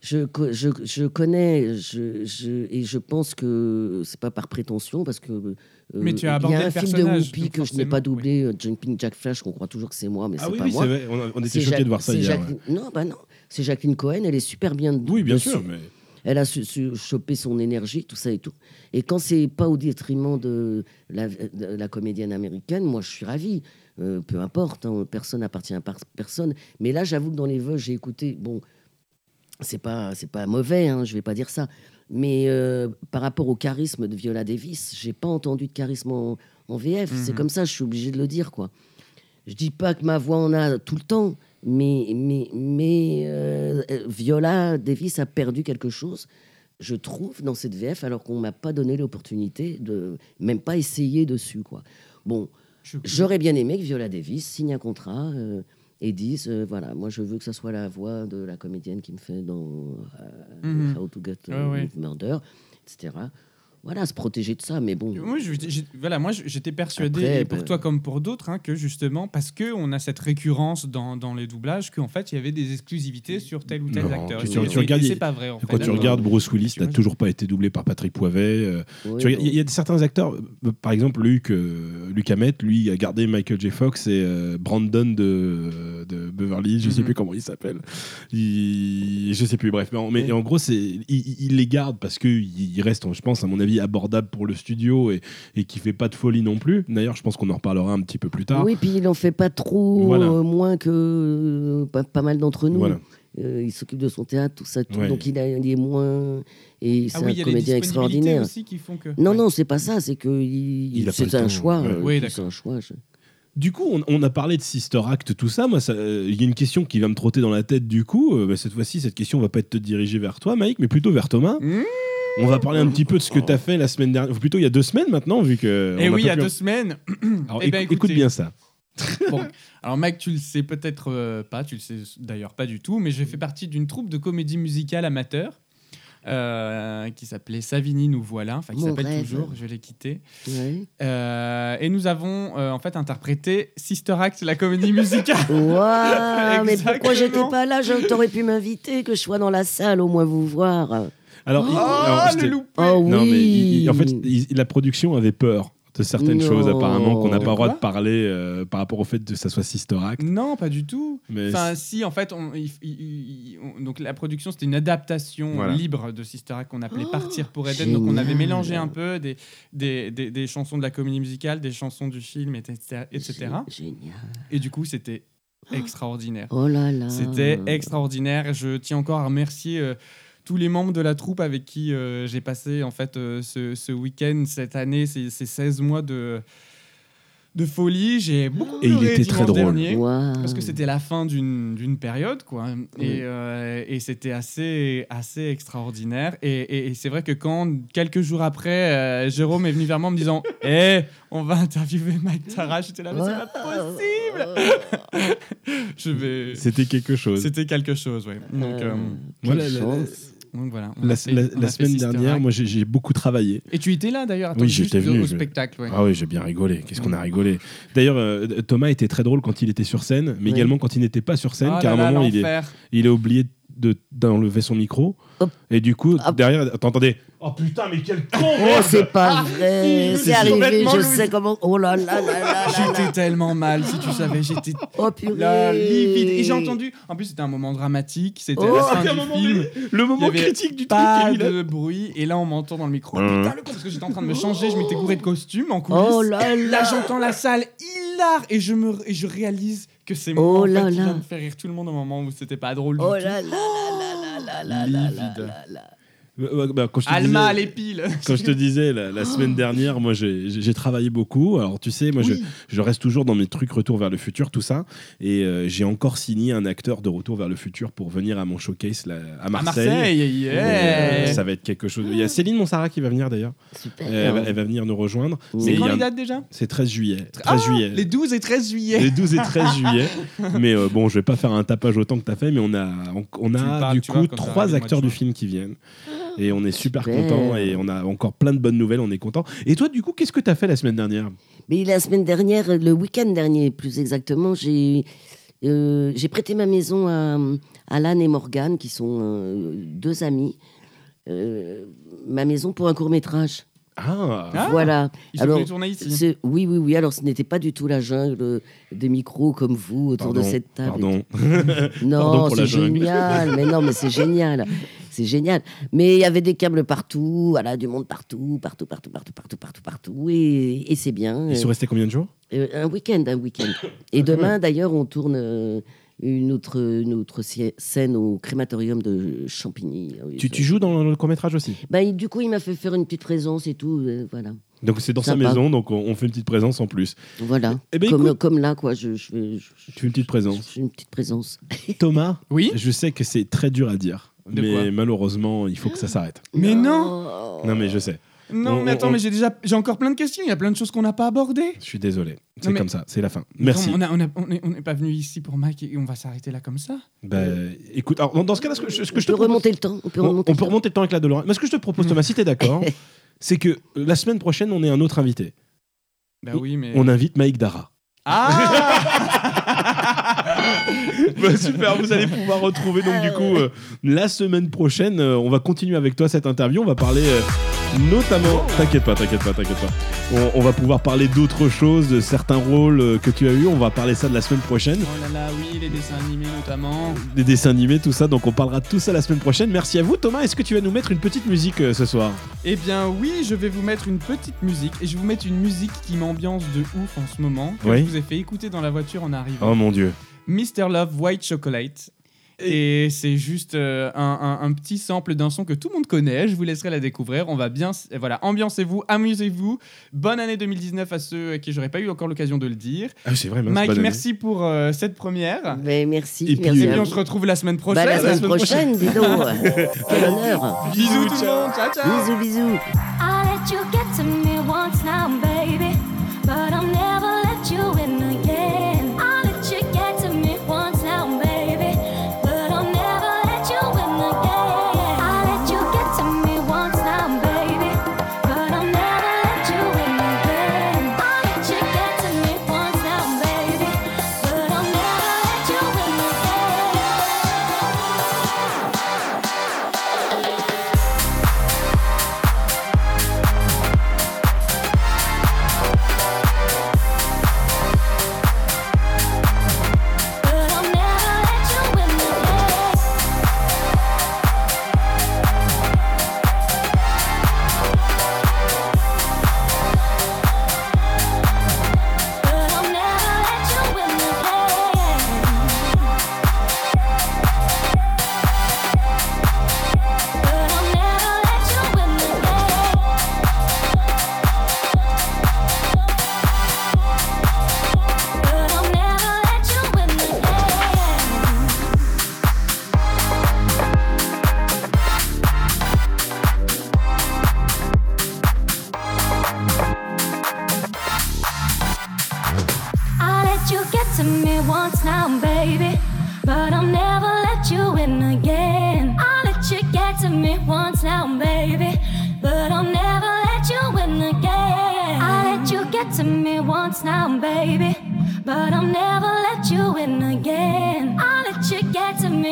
Je, je, je connais, je, je, et je pense que c'est pas par prétention, parce que. euh, Mais tu as Il y abordé a le un film de Whoopi que je n'ai pas doublé, euh, Jumping Jack Flash, qu'on croit toujours que c'est moi, mais Ah c'est oui, pas oui, moi. vrai. On, on était choqués de voir ça hier. Jacqueline- Non, bah non. C'est Jacqueline Cohen, elle est super bien. ouais. Oui, bien dessus. sûr. Mais... Elle a su, su choper son énergie, tout ça et tout. Et quand c'est pas au détriment de la, de la comédienne américaine, moi je suis ravi. Euh, peu importe, hein, personne n'appartient à personne. Mais là, j'avoue que dans les vœux, j'ai écouté. Bon, c'est pas c'est pas mauvais, hein, je vais pas dire ça. Mais euh, par rapport au charisme de Viola Davis, j'ai pas entendu de charisme en, en VF. C'est Mhm. comme ça, je suis obligé de le dire, quoi. Je dis pas que ma voix en a tout le temps, mais, mais, mais euh, euh, Viola Davis a perdu quelque chose, je trouve, dans cette VF, alors qu'on m'a pas donné l'opportunité de même pas essayer dessus, quoi. Bon, j'aurais bien aimé que Viola Davis signe un contrat euh, et dise, euh, voilà, moi je veux que ça soit la voix de la comédienne qui me fait dans Mhm. How to Get Ouais, ouais. with Murder, etc. Voilà, se protéger de ça, mais bon. Moi, voilà, j'étais persuadé, Après, et pour bah- toi comme pour d'autres, hein, que justement, parce que on a cette récurrence dans, dans les doublages, qu'en fait, il y avait des exclusivités sur tel ou tel Non, acteur. tu- tu- regardes, c'est pas vrai. En fait. Quand tu non, regardes Bruce Willis, n'a toujours pas été doublé par Patrick Poivet. euh, bon. Il y, a certains acteurs, euh, par exemple Luc, euh, Luc Hamet, lui a gardé Michael J. Fox et euh, Brandon de, de Beverly, je sais Mhm. plus comment il s'appelle. Je sais plus, bref. Mais en, mais Ouais. en gros, c'est, il, il les garde parce qu'il il reste, je pense, à mon avis, abordable pour le studio et, et qui fait pas de folie non plus. D'ailleurs, je pense qu'on en reparlera un petit peu plus tard. Oui, puis il en fait pas trop, Voilà. euh, moins que euh, pas, pas mal d'entre nous. Voilà. euh, il s'occupe de son théâtre, tout ça. tout. Ouais. Donc il, a, il est moins. Et c'est Ah oui, y un comédien extraordinaire. aussi qui font que. Non, Ouais. non, c'est pas ça. C'est que il- c'est un choix. ouais. euh, Oui, c'est d'accord. un choix. je- Du coup, on, on a parlé de Sister Act, tout ça. Moi, euh, il y a une question qui va me trotter dans la tête. Du coup, Euh, bah, cette fois-ci, cette question va pas être dirigée vers toi, Mike, mais plutôt vers Thomas. Mmh. On va parler un petit peu de ce que tu as fait la semaine dernière, ou plutôt il y a deux semaines maintenant, vu que. Eh oui, il y a deux semaines. Alors, Eh ben, écoute, bien ça. Bon, alors Mike, tu le sais peut-être euh, pas, tu le sais d'ailleurs pas du tout, mais j'ai fait partie d'une troupe de comédie musicale amateur euh, qui s'appelait Savini nous voilà, enfin qui s'appelle toujours, je l'ai quitté. Euh, et nous avons euh, en fait interprété Sister Act, la comédie musicale. Waouh, mais pourquoi j'étais pas là? Je- T'aurais pu m'inviter, que je sois dans la salle, au moins vous voir. Alors, il- Oh, alors, loupé Oh oui. Non, mais il- il- en fait, il- la production avait peur de certaines Non. choses, apparemment, qu'on n'a pas le droit quoi de parler euh, par rapport au fait que ça soit Sister Act. Non, pas du tout. Mais Enfin, si, en fait, on, il- il- il- on- donc la production, c'était une adaptation Voilà. libre de Sister Act qu'on appelait Oh, Partir pour Eden. Donc, on avait génial. mélangé un peu des, des, des, des chansons de la comédie musicale, des chansons du film, etc. etc. Gé- Génial. Et du coup, c'était extraordinaire. Oh là là. C'était extraordinaire. Je tiens encore à remercier euh, tous les membres de la troupe avec qui euh, j'ai passé en fait euh, ce, ce week-end cette année, ces, ces 16 mois de, de folie. J'ai beaucoup Et il était très drôle. dernier. Parce que c'était la fin d'une d'une période, quoi. Et, euh, et c'était assez, assez extraordinaire. Et, et- et c'est vrai que quand, quelques jours après, euh, Jérôme est venu vers moi en me disant Hé, on va interviewer Mike Tara, j'étais là, mais c'est pas possible Je vais. c'était quelque chose. C'était quelque chose, ouais. Donc, Euh, euh, quelle voilà, la- chance. Donc voilà. on La, fait- semaine dernière, moi, j'ai beaucoup travaillé. Et tu étais là d'ailleurs Oui, j'étais venu, au je- spectacle, ouais. Ah oui, j'ai bien rigolé. Qu'est-ce qu'on a rigolé. D'ailleurs, euh, Thomas était très drôle quand il était sur scène, mais Oui. également quand il n'était pas sur scène, Oh car à un moment, il, est, il a oublié de- d'enlever son micro. Et du coup, Hop. derrière, t'entendais Oh putain, mais quel con Oh, merde c'est pas vrai. c'est C'est arrivé, complètement je sais comment. Oh là là là là là J'étais tellement mal, si tu savais. J'étais Oh purée. là, livide. Et j'ai entendu. En plus, c'était un moment dramatique. C'était Oh, la Ah, fin un du moment film. donné, le moment Il y avait critique du truc. Pas de bruit. Et là, on m'entend dans le micro. Hein. Putain, le con, parce que j'étais en train de me changer. Je m'étais gouré de costume en coulisses. Oh là Là, là. j'entends la salle hilar et je me et je réalise que c'est moi Oh en fait, là qui là. viens de faire rire tout le monde au moment où c'était pas drôle du Oh tout. là là là là là là là là là là. Euh, bah, quand je te Alma, disais- les piles. Quand je te disais la, la semaine dernière, moi j'ai travaillé beaucoup. Alors tu sais, moi je, Oui. je reste toujours dans mes trucs Retour vers le futur, tout ça. Et euh, j'ai encore signé un acteur de Retour vers le futur pour venir à mon showcase là, à À Marseille. Marseille, Et, yeah. euh, ça va être quelque chose. Il y a Céline Monsara qui va venir d'ailleurs. Super. Elle, va- elle va venir nous rejoindre. C'est quand a les dates déjà C'est 13 juillet. 13 Ah, juillet. Les 12 et 13 juillet. Les 12 et 13 juillet. Mais euh, bon, je vais pas faire un tapage autant que tu as fait, mais on a, on, a parles, du coup trois acteurs du film qui viennent. Et on est super Super. contents et on a encore plein de bonnes nouvelles, on est content. Et toi, du coup, qu'est-ce que tu as fait la semaine dernière? Mais la semaine dernière, le week-end dernier plus exactement, j'ai euh, j'ai prêté ma maison à Alan et Morgan, qui sont euh, deux amis. Euh, ma maison pour un court métrage. Ah, Ah, voilà. Ils Alors, tourner ici. oui, oui, oui. Alors, ce n'était pas du tout la jungle des micros comme vous autour de cette table. Pardon. Non, c'est génial. Mais non, mais c'est génial. C'est génial. Mais il y avait des câbles partout, voilà, du monde partout, partout, partout, partout, partout, partout, partout. Et, et c'est bien. Ils sont restés combien de jours? Euh, un week-end, un week-end. Et demain, d'ailleurs, on tourne euh, une autre, une autre si- scène au crématorium de Champigny. Oui, tu, joues dans le court-métrage aussi? Bah, du coup, il m'a fait faire une petite présence et tout. euh, voilà. Donc c'est dans sa maison, donc on, fait une petite présence en plus. Voilà. Eh ben, comme, écoute- comme là, quoi. Je, je, fais- je- Tu fais une petite présence. je fais une petite présence. Thomas, Oui? Je sais que c'est très dur à dire, De mais malheureusement, il faut que ça s'arrête. Mais non Non, mais je sais. Non, On- mais attends, on- mais j'ai déjà j'ai encore plein de questions. Il y a plein de choses qu'on n'a pas abordées. Je suis désolé. C'est mais- comme ça, c'est la fin. Merci. On n'est pas venu ici pour Mike et on va s'arrêter là comme ça. Bah, écoute, alors, dans, dans ce cas-là, ce que, je- ce que On je te peut propose- remonter le temps. On peut on, remonter on le peut temps. remonter le temps avec la DeLorean. Mais ce que je te propose, Thomas, si t'es d'accord, c'est que la semaine prochaine, on est un autre invité. Bah oui, mais. On invite Mike Dara. Ah Bah, super, vous allez pouvoir retrouver donc du coup euh, la semaine prochaine. euh, on va continuer avec toi cette interview. On va parler euh, notamment. T'inquiète pas, t'inquiète pas, t'inquiète pas. On, on va pouvoir parler d'autres choses, de certains rôles euh, que tu as eu. On va parler ça de la semaine prochaine. Oh là là, oui, les dessins animés notamment. Des dessins animés, tout ça. Donc on parlera de tout ça la semaine prochaine. Merci à vous, Thomas. Est-ce que tu vas nous mettre une petite musique euh, ce soir? Eh bien oui, je vais vous mettre une petite musique et je vais vous mettre une musique qui m'ambiance de ouf en ce moment. Que Oui. je vous ai fait écouter dans la voiture en arrivant. Oh mon dieu. Mr. Love White Chocolate. Et c'est juste euh, un, un- un petit sample d'un son que tout le monde connaît. Je vous laisserai la découvrir. On va bien. Voilà, ambiancez-vous, amusez-vous. Bonne année 2019 à ceux à qui j'aurais pas eu encore l'occasion de le dire. Ah, c'est vrai, Mike, bonne année. merci pour euh, cette première. Ben, merci. Et puis, merci Et à puis on se retrouve la semaine Bah, prochaine. la semaine semaine prochaine, dis donc. Quel honneur. Bisous tout le monde. Ciao, ciao. Bisous, bisous.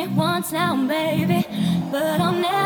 Once now, baby, but I'll never